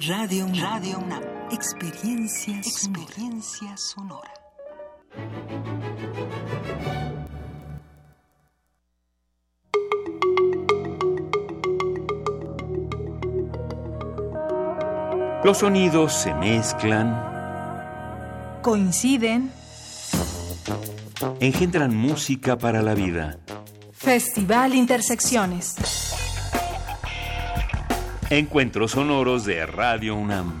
Radio UNAM. Radio UNAM. Experiencia, Experiencia sonora. Los sonidos se mezclan, coinciden, engendran música para la vida. Festival Intersecciones. Encuentros sonoros de Radio UNAM.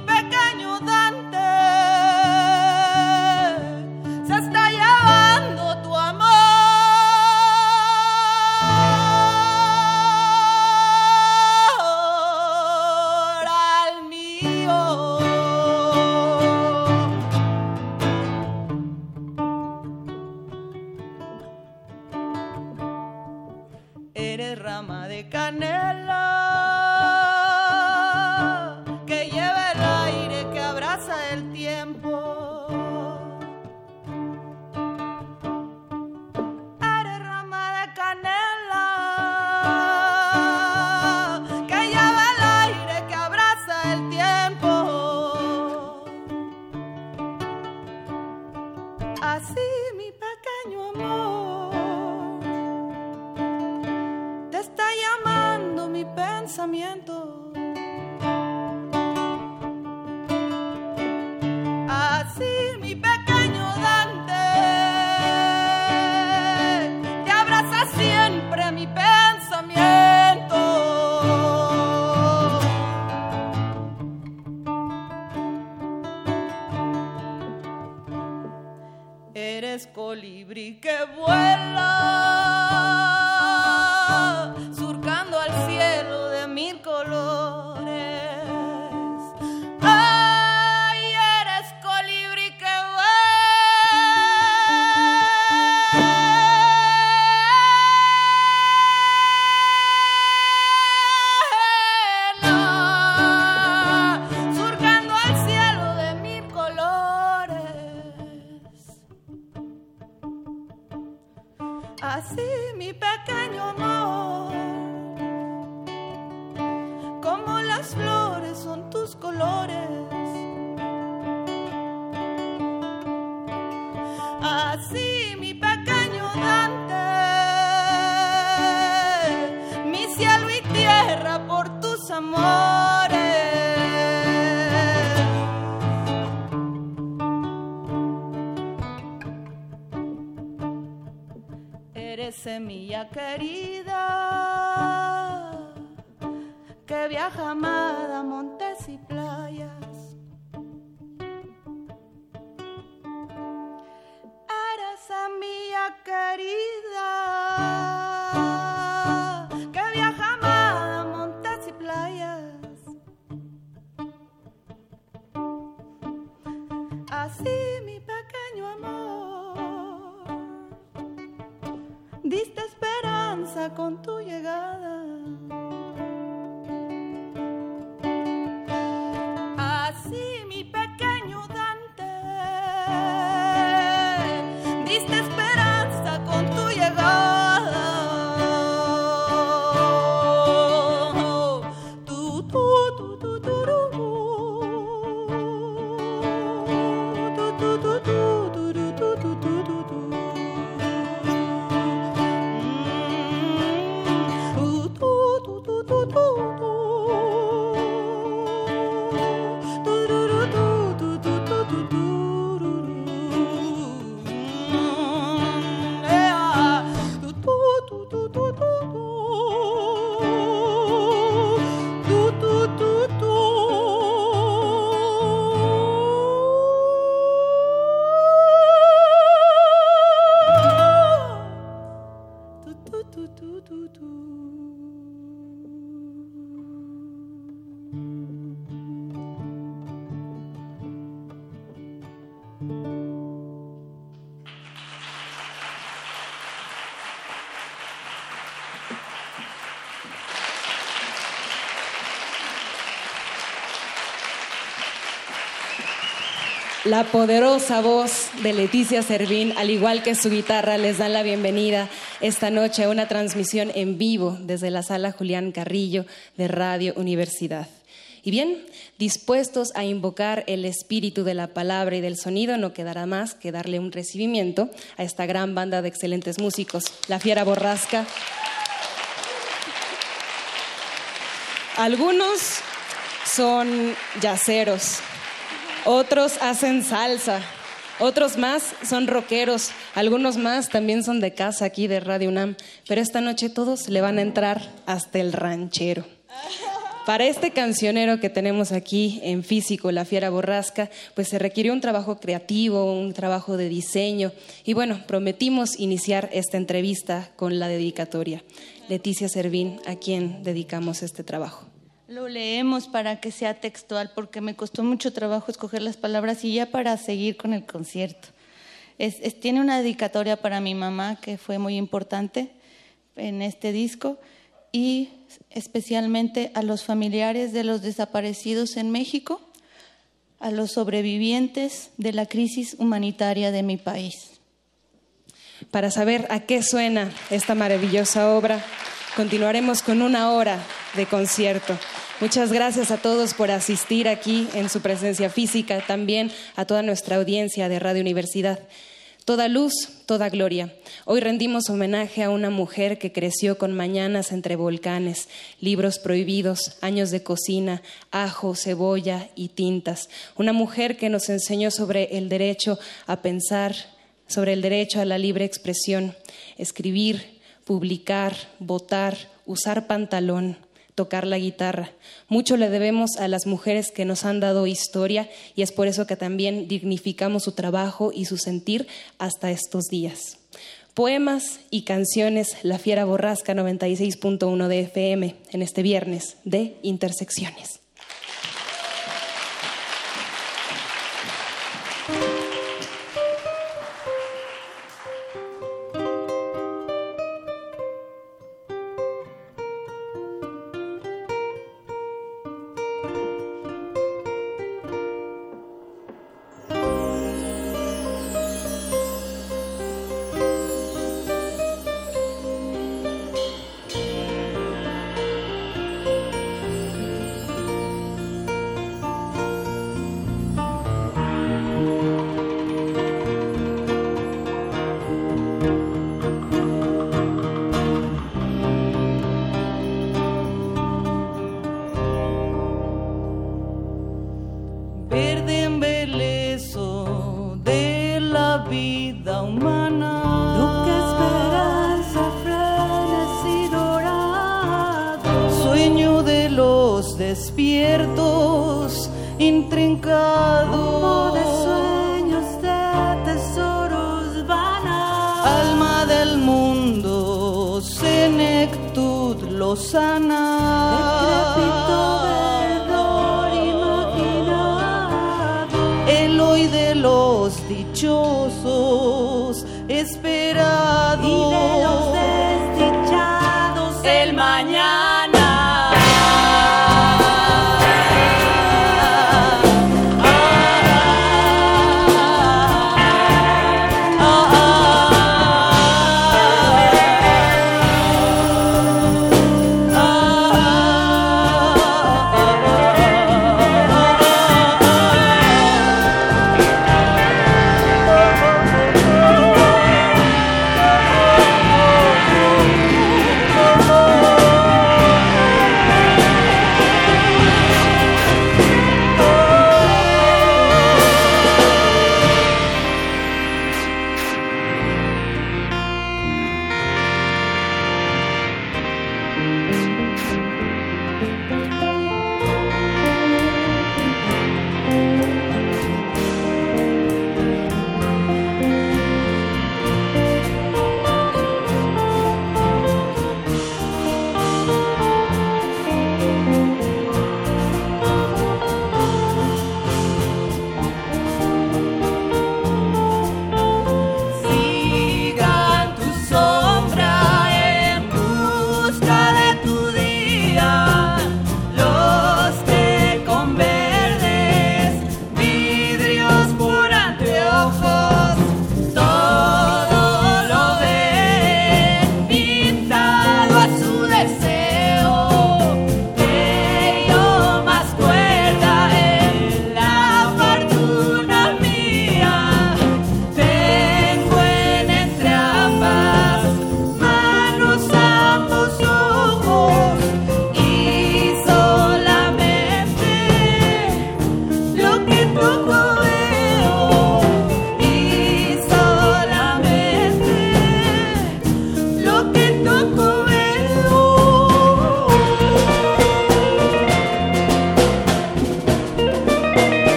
La poderosa voz de Leticia Servín, al igual que su guitarra, les dan la bienvenida esta noche a una transmisión en vivo desde la sala Julián Carrillo de Radio Universidad. Y bien, dispuestos a invocar el espíritu de la palabra y del sonido, no quedará más que darle un recibimiento a esta gran banda de excelentes músicos, La Fiera Borrasca. Algunos son yaceros, otros hacen salsa, otros más son rockeros, algunos más también son de casa aquí de Radio UNAM, pero esta noche todos le van a entrar hasta el ranchero. Para este cancionero que tenemos aquí en físico, La Fiera Borrasca, pues se requirió un trabajo creativo, un trabajo de diseño y bueno, prometimos iniciar esta entrevista con la dedicatoria. Leticia Servín, a quien dedicamos este trabajo. Lo leemos para que sea textual porque me costó mucho trabajo escoger las palabras y ya para seguir con el concierto. tiene una dedicatoria para mi mamá que fue muy importante en este disco y especialmente a los familiares de los desaparecidos en México, a los sobrevivientes de la crisis humanitaria de mi país. Para saber a qué suena esta maravillosa obra, continuaremos con una hora de concierto. Muchas gracias a todos por asistir aquí en su presencia física, también a toda nuestra audiencia de Radio Universidad. Toda luz, toda gloria. Hoy rendimos homenaje a una mujer que creció con mañanas entre volcanes, libros prohibidos, años de cocina, ajo, cebolla y tintas. Una mujer que nos enseñó sobre el derecho a pensar, sobre el derecho a la libre expresión, escribir, publicar, votar, usar pantalón, tocar la guitarra. Mucho le debemos a las mujeres que nos han dado historia y es por eso que también dignificamos su trabajo y su sentir hasta estos días. Poemas y canciones La Fiera Borrasca 96.1 de FM en este viernes de Intersecciones.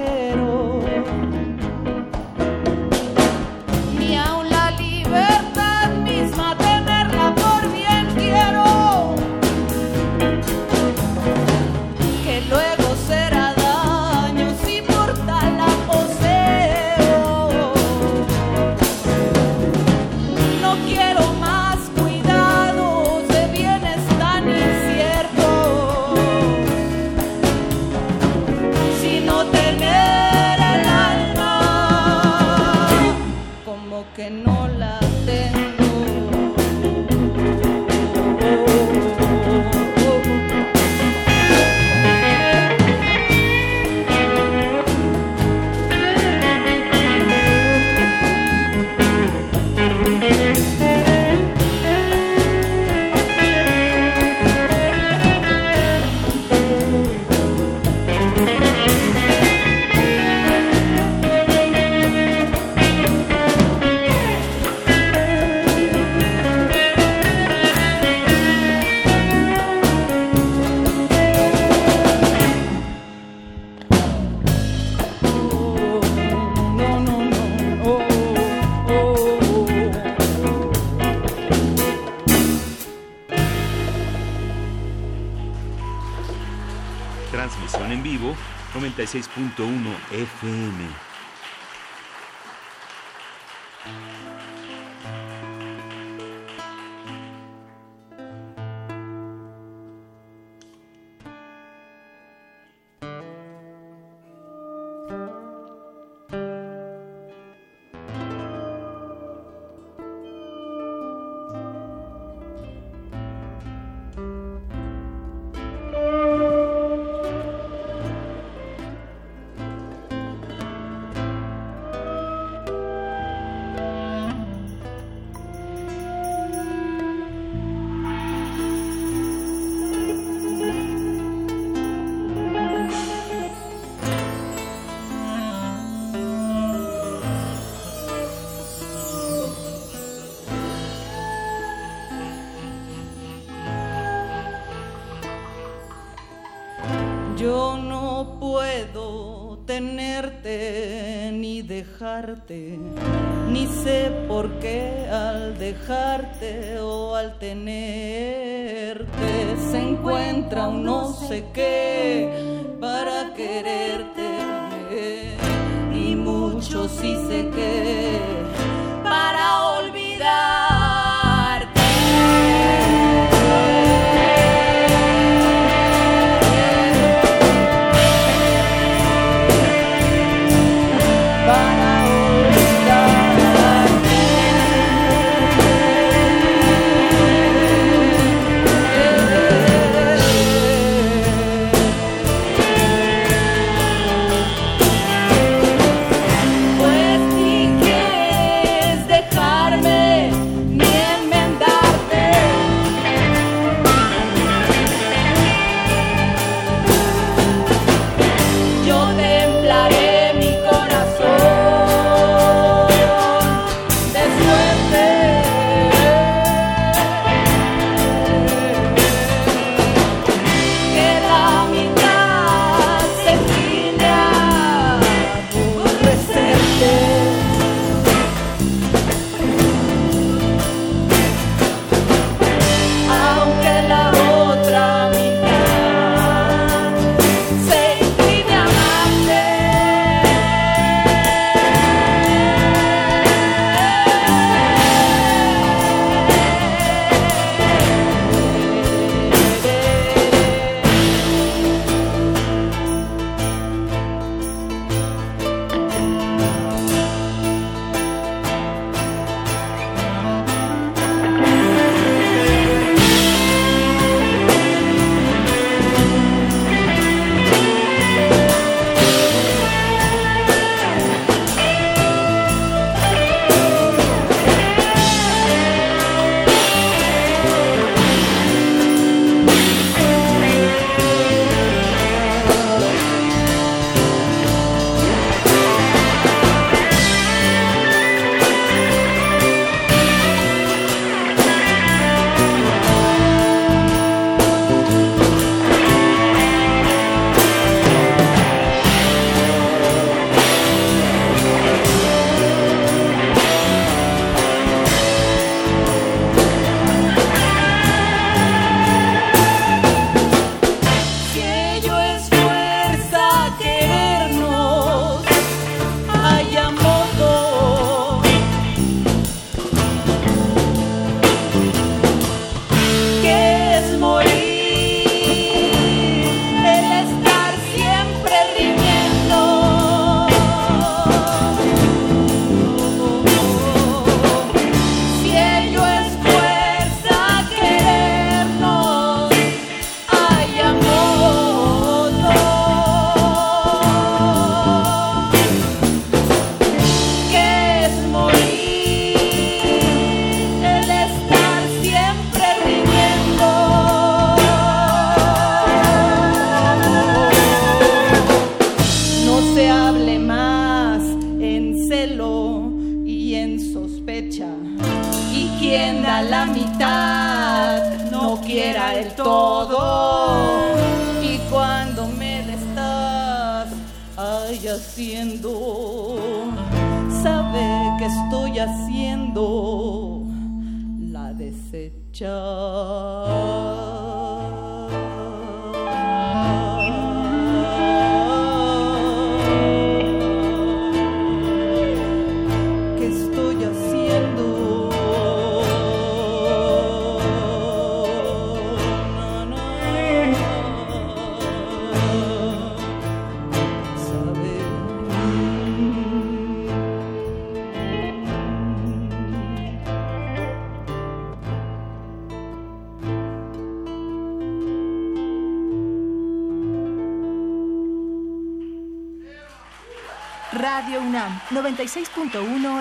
it. 96.1 FM. ni sé por qué al dejarte o al tenerte se encuentra un no sé qué para quererte. Y mucho sí se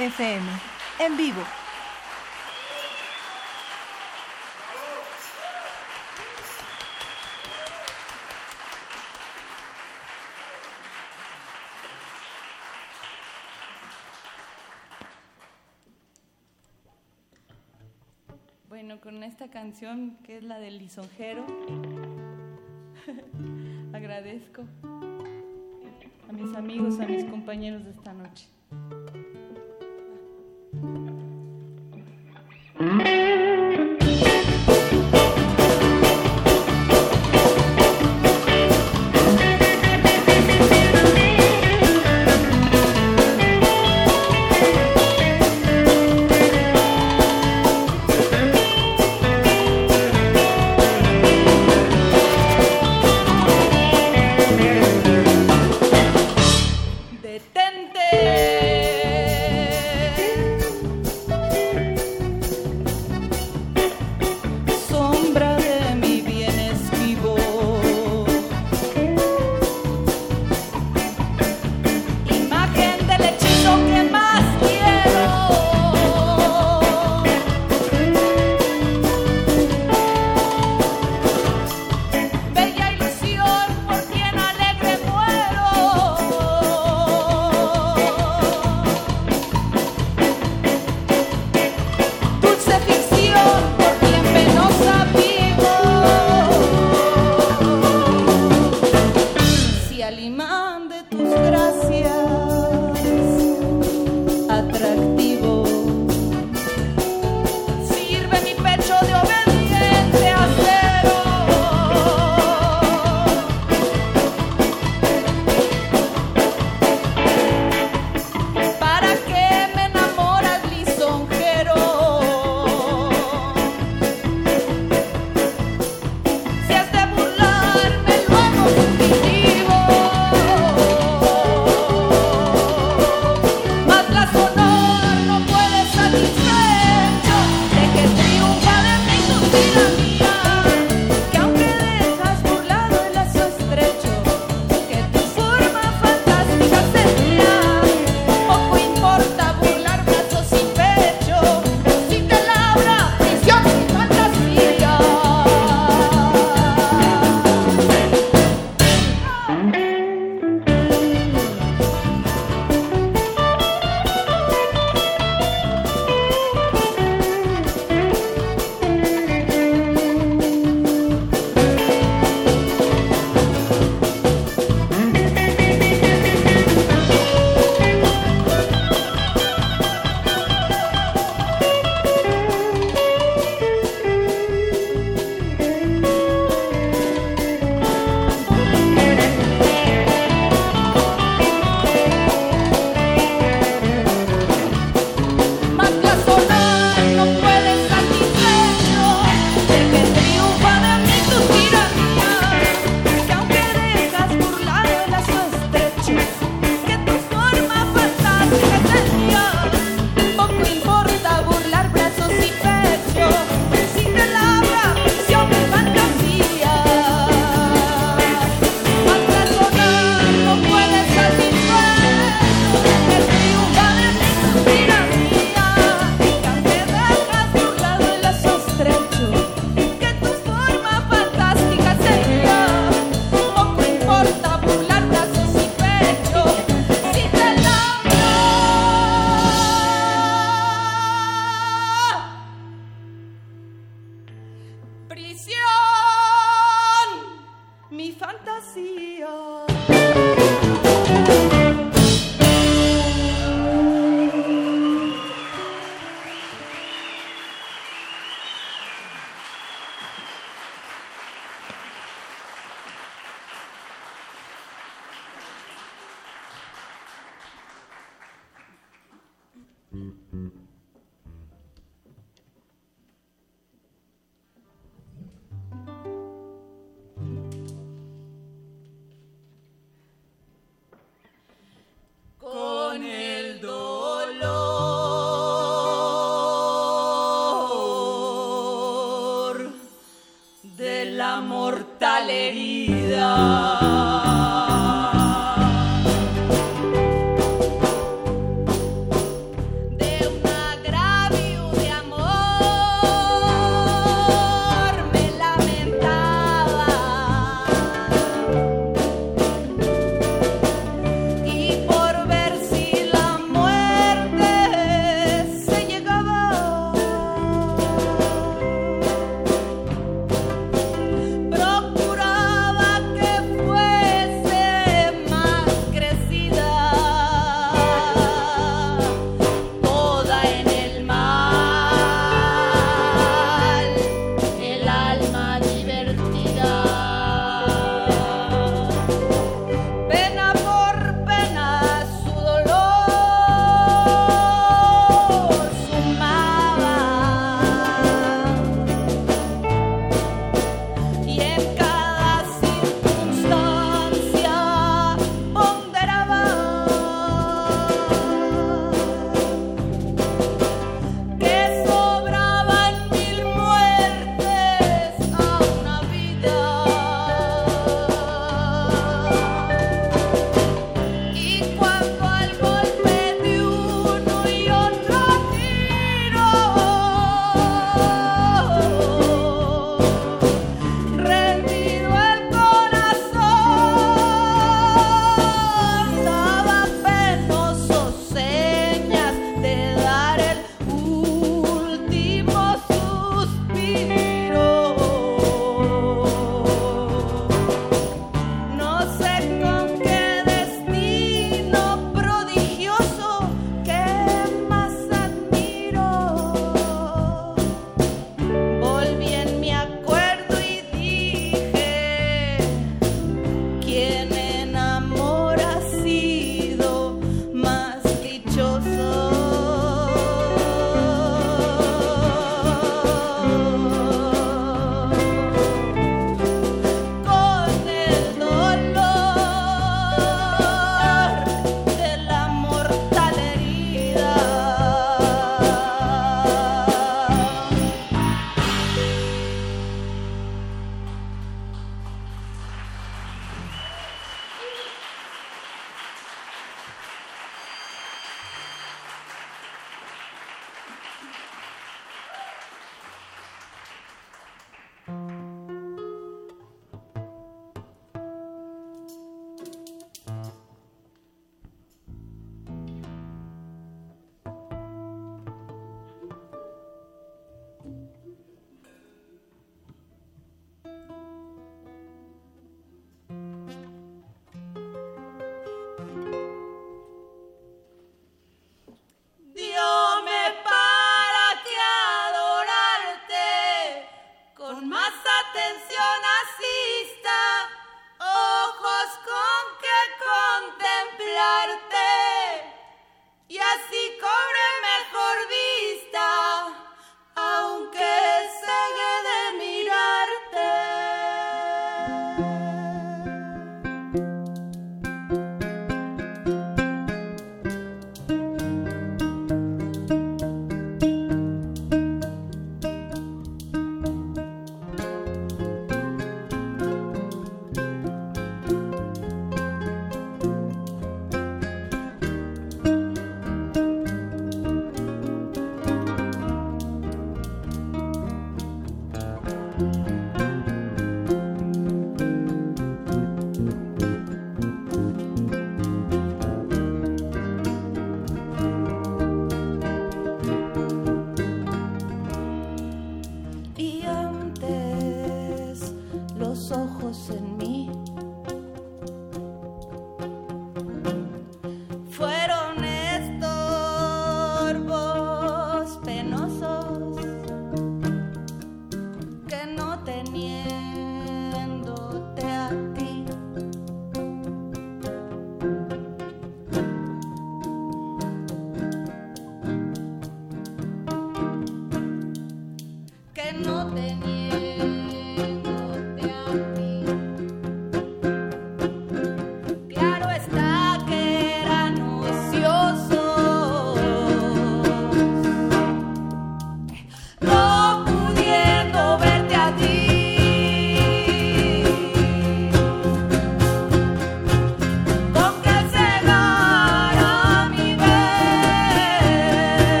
FM. En vivo. Bueno, con esta canción que es la del lisonjero, agradezco a mis amigos, a mis compañeros de esta noche.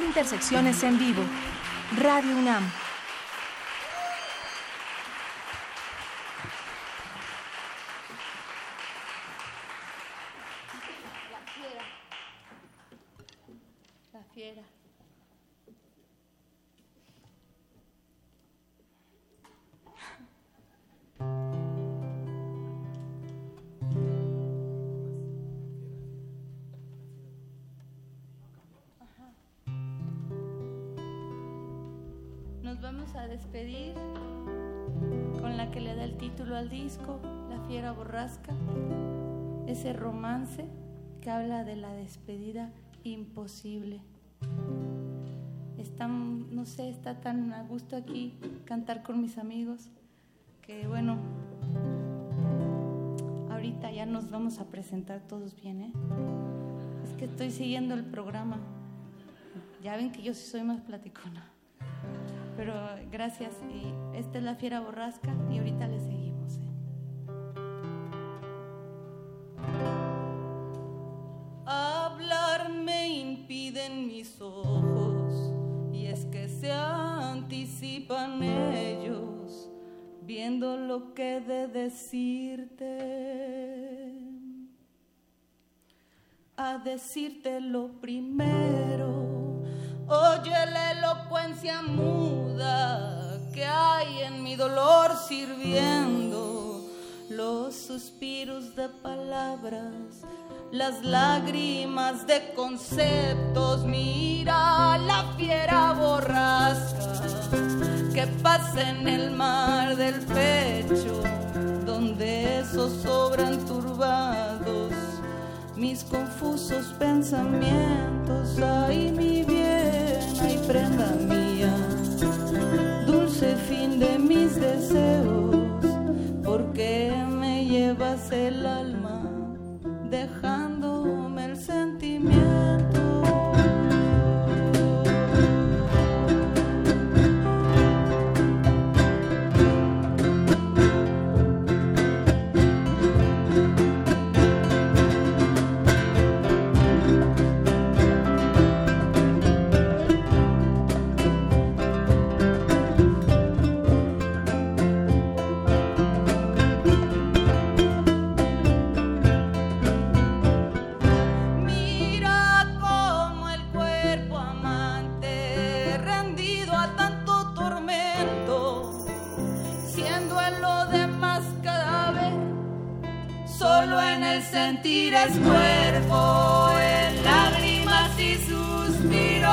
Intersecciones en Vivo. Radio UNAM. La Fiera Borrasca, ese romance que habla de la despedida imposible. Está, no sé, está tan a gusto aquí cantar con mis amigos que bueno, ahorita ya nos vamos a presentar todos bien, ¿eh? Es que estoy siguiendo el programa. Ya ven que yo sí soy más platicona. Pero gracias. Y esta es la fiera borrasca y ahorita le lo que de decirte. A decirte lo primero, oye la elocuencia muda que hay en mi dolor sirviendo los suspiros de palabras, las lágrimas de conceptos. Mira la fiera borrasca que pasa en el mar del pecho, donde zozobran turbados mis confusos pensamientos. Ay, mi bien, ay, prenda mía, dulce fin de mis deseos, porque me llevas el alma el sentir es cuerpo, en lágrimas y suspiros,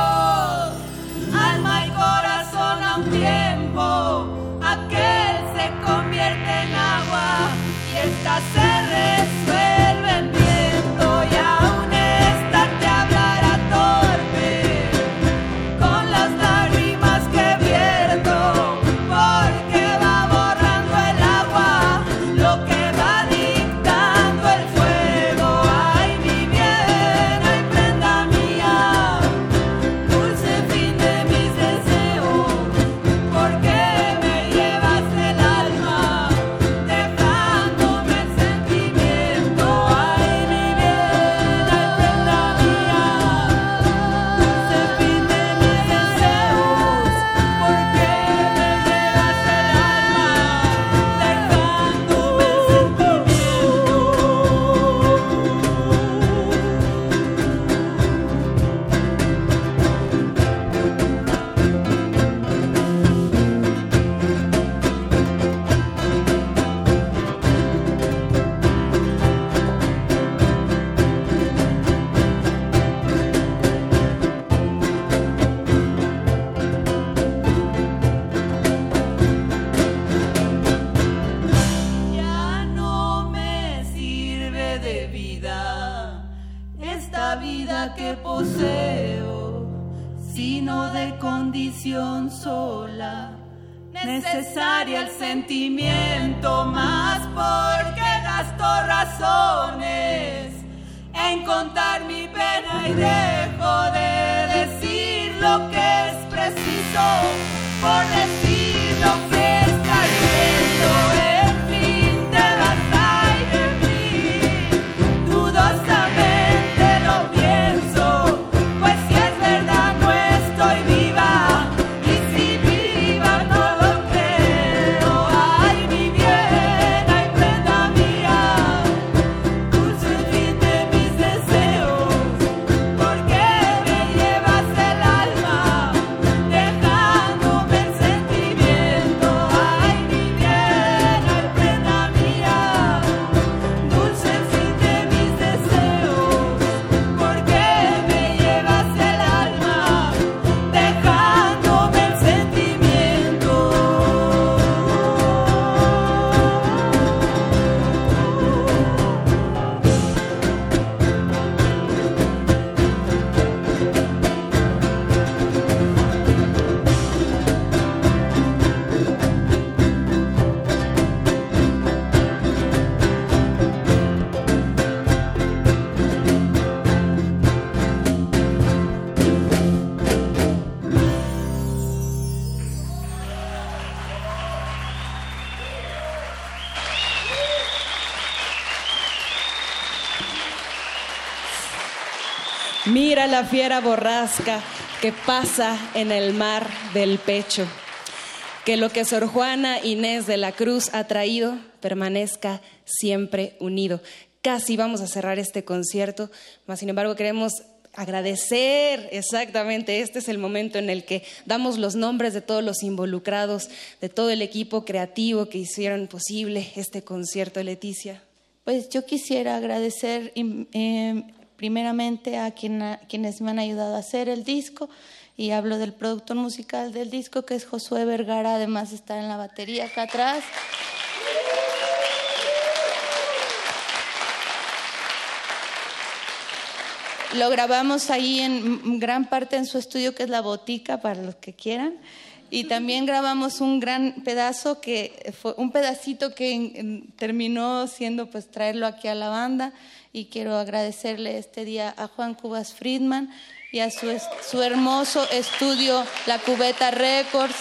alma y corazón a un tiempo, aquel se convierte en agua y esta se sola. Necesaria el sentimiento más porque gasto razones en contar mi pena y dejo de decir lo que es preciso por decirlo que es cayendo la fiera borrasca que pasa en el mar del pecho. Que lo que Sor Juana Inés de la Cruz ha traído permanezca siempre unido. Casi vamos a cerrar este concierto, mas sin embargo queremos agradecer exactamente. Este es el momento en el que damos los nombres de todos los involucrados, de todo el equipo creativo que hicieron posible este concierto, Leticia. Pues yo quisiera agradecer eh, primeramente a, quienes me han ayudado a hacer el disco y hablo del productor musical del disco que es Josué Vergara, además está en la batería acá atrás. Lo grabamos ahí en gran parte en su estudio que es La Botica para los que quieran. Y también grabamos un gran pedazo que fue un pedacito que terminó siendo pues traerlo aquí a la banda y quiero agradecerle este día a Juan Cubas Friedman y a su, su hermoso estudio La Cubeta Records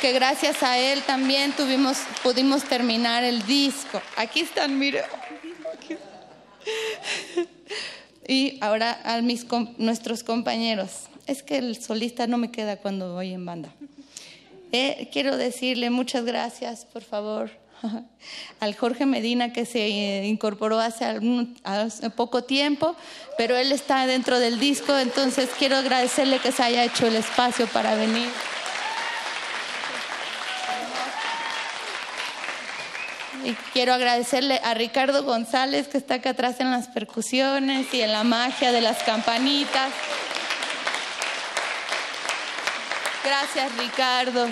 que gracias a él también tuvimos pudimos terminar el disco. Aquí están, mire. Y ahora a mis, nuestros compañeros. Es que el solista no me queda cuando voy en banda. Eh, quiero decirle muchas gracias, por favor, al Jorge Medina que se eh, incorporó hace, hace, poco tiempo, pero él está dentro del disco, entonces quiero agradecerle que se haya hecho el espacio para venir. Y quiero agradecerle a Ricardo González que está acá atrás en las percusiones y en la magia de las campanitas. Gracias, Ricardo.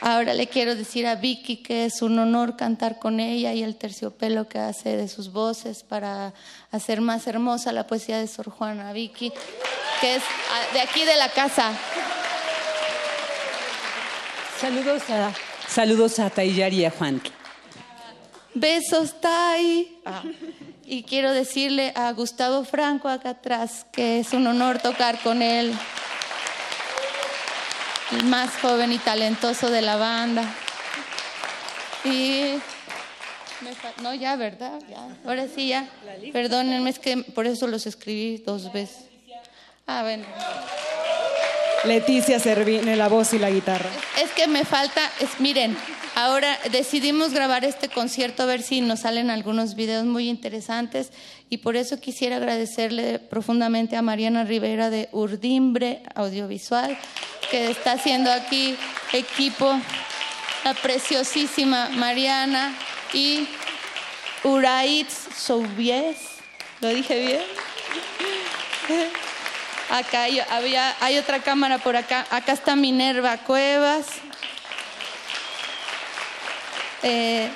Ahora le quiero decir a Vicky que es un honor cantar con ella y el terciopelo que hace de sus voces para hacer más hermosa la poesía de Sor Juana. Vicky, que es ah, de aquí de la casa. Saludos a, saludos a y a Juan. Besos, Tai. Ah. Y quiero decirle a Gustavo Franco acá atrás que es un honor tocar con él el más joven y talentoso de la banda. Y no, ya, ¿verdad? Ya. Ahora sí, ya. Perdónenme, es que por eso los escribí dos veces. Ah, bueno. Leticia Servine, la voz y la guitarra. Es que me falta, es, miren, ahora decidimos grabar este concierto a ver si nos salen algunos videos muy interesantes y por eso quisiera agradecerle profundamente a Mariana Rivera de Urdimbre Audiovisual que está haciendo aquí equipo, la preciosísima Mariana y Uraitz Soubies. ¿Lo dije bien? Acá hay, había, hay otra cámara por acá. Acá está Minerva Cuevas. Eh,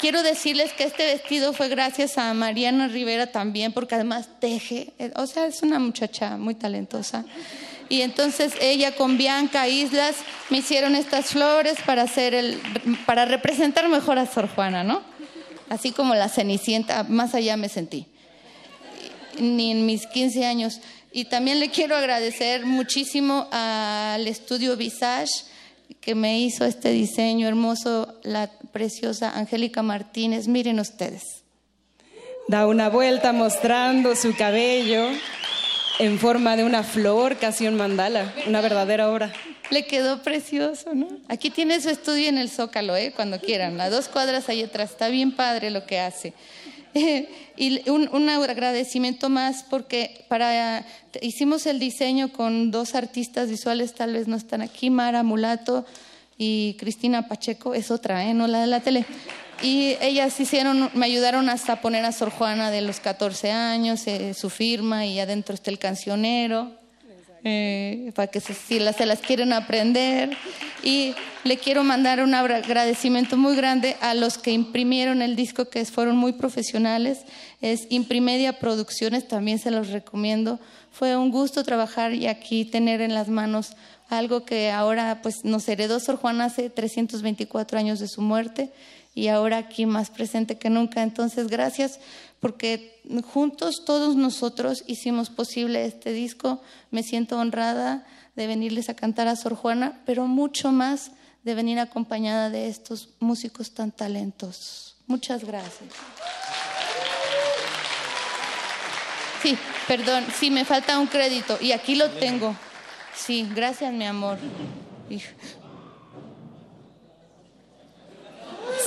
quiero decirles que este vestido fue gracias a Mariana Rivera también, porque además teje. O sea, es una muchacha muy talentosa. Y entonces ella con Bianca Islas me hicieron estas flores para, hacer el, para representar mejor a Sor Juana, ¿no? Así como la Cenicienta, más allá me sentí. Ni en mis 15 años. Y también le quiero agradecer muchísimo al estudio Visage que me hizo este diseño hermoso, la preciosa Angélica Martínez. Miren ustedes. Da una vuelta mostrando su cabello en forma de una flor, casi un mandala, una verdadera obra. Le quedó precioso, ¿no? Aquí tiene su estudio en el Zócalo, ¿eh? Cuando quieran, a dos cuadras ahí atrás. Está bien padre lo que hace. y un, un, agradecimiento más porque para hicimos el diseño con dos artistas visuales, tal vez no están aquí, Mara Mulato y Cristina Pacheco, es otra, ¿eh? no la de la tele. Y ellas hicieron, me ayudaron hasta poner a Sor Juana de los 14 años, eh, su firma, y adentro está el cancionero, eh, para que si las, se las quieren aprender. Y le quiero mandar un agradecimiento muy grande a los que imprimieron el disco, que fueron muy profesionales. Es Imprimedia Producciones, también se los recomiendo. Fue un gusto trabajar y aquí tener en las manos algo que ahora pues nos heredó Sor Juana hace 324 años de su muerte y ahora aquí más presente que nunca. Entonces, gracias porque juntos todos nosotros hicimos posible este disco. Me siento honrada de venirles a cantar a Sor Juana, pero mucho más de venir acompañada de estos músicos tan talentosos. Muchas gracias. sí, perdón, sí, me falta un crédito y aquí lo tengo. Sí, gracias, mi amor.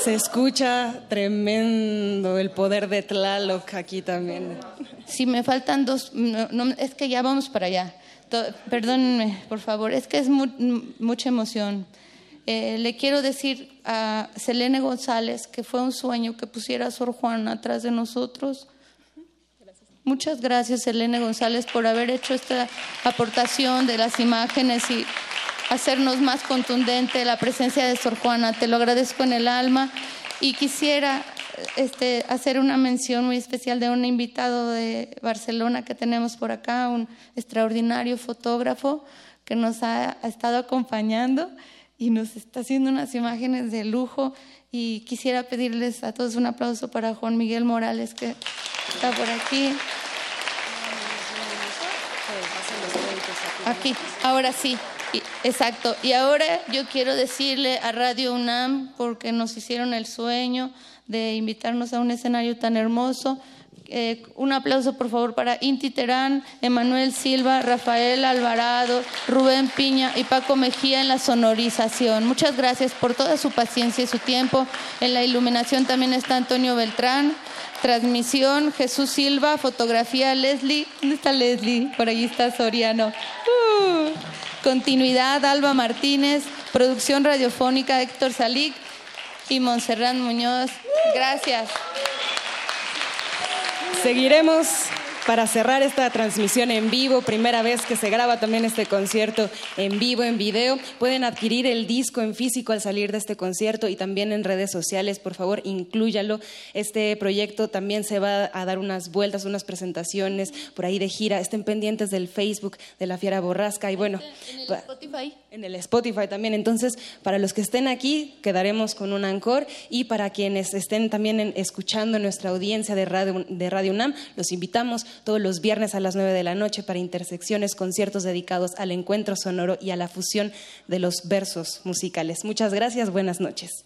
Se escucha tremendo el poder de Tlaloc aquí también. Sí, me faltan dos, es que ya vamos para allá. Perdónenme, por favor, es que es mucha emoción. Eh, le quiero decir a Selene González que fue un sueño que pusiera a Sor Juana atrás de nosotros. Muchas gracias, Selene González, por haber hecho esta aportación de las imágenes y hacernos más contundente la presencia de Sor Juana. Te lo agradezco en el alma y quisiera este, hacer una mención muy especial de un invitado de Barcelona que tenemos por acá, un extraordinario fotógrafo que nos ha, estado acompañando y nos está haciendo unas imágenes de lujo. Y quisiera pedirles a todos un aplauso para Juan Miguel Morales, que está por aquí. Aquí, ahora sí. Exacto. Y ahora yo quiero decirle a Radio UNAM, porque nos hicieron el sueño de invitarnos a un escenario tan hermoso, eh, un aplauso por favor para Inti Terán, Emanuel Silva, Rafael Alvarado, Rubén Piña y Paco Mejía en la sonorización. Muchas gracias por toda su paciencia y su tiempo. En la iluminación también está Antonio Beltrán. Transmisión, Jesús Silva, fotografía, Leslie. ¿Dónde está Leslie? Por ahí está Soriano. Uh. Continuidad, Alba Martínez. Producción radiofónica, Héctor Salic y Montserrat Muñoz. Gracias. Seguiremos para cerrar esta transmisión en vivo, primera vez que se graba también este concierto en vivo, en video. Pueden adquirir el disco en físico al salir de este concierto y también en redes sociales. Por favor, inclúyalo. Este proyecto también se va a dar unas vueltas, unas presentaciones por ahí de gira. Estén pendientes del Facebook de La Fiera Borrasca. Y bueno, en el Spotify. En el Spotify también. Entonces, para los que estén aquí, quedaremos con un ancor. Y para quienes estén también escuchando nuestra audiencia de Radio, de Radio UNAM, los invitamos todos los viernes a las 9 de la noche para intersecciones, conciertos dedicados al encuentro sonoro y a la fusión de los versos musicales. Muchas gracias, buenas noches.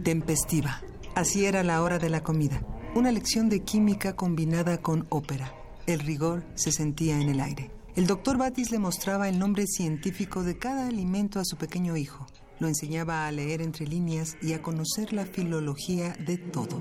Intempestiva. Así era la hora de la comida. Una lección de química combinada con ópera. El rigor se sentía en el aire. El doctor Batis le mostraba el nombre científico de cada alimento a su pequeño hijo. Lo enseñaba a leer entre líneas y a conocer la filología de todo.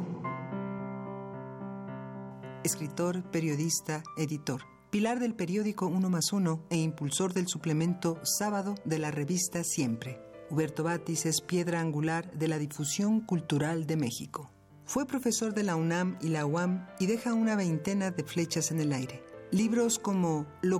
Escritor, periodista, editor. Pilar del periódico Uno más Uno e impulsor del suplemento Sábado de la revista Siempre. Huberto Batis es piedra angular de la difusión cultural de México. Fue profesor de la UNAM y la UAM y deja una veintena de flechas en el aire. Libros como Lo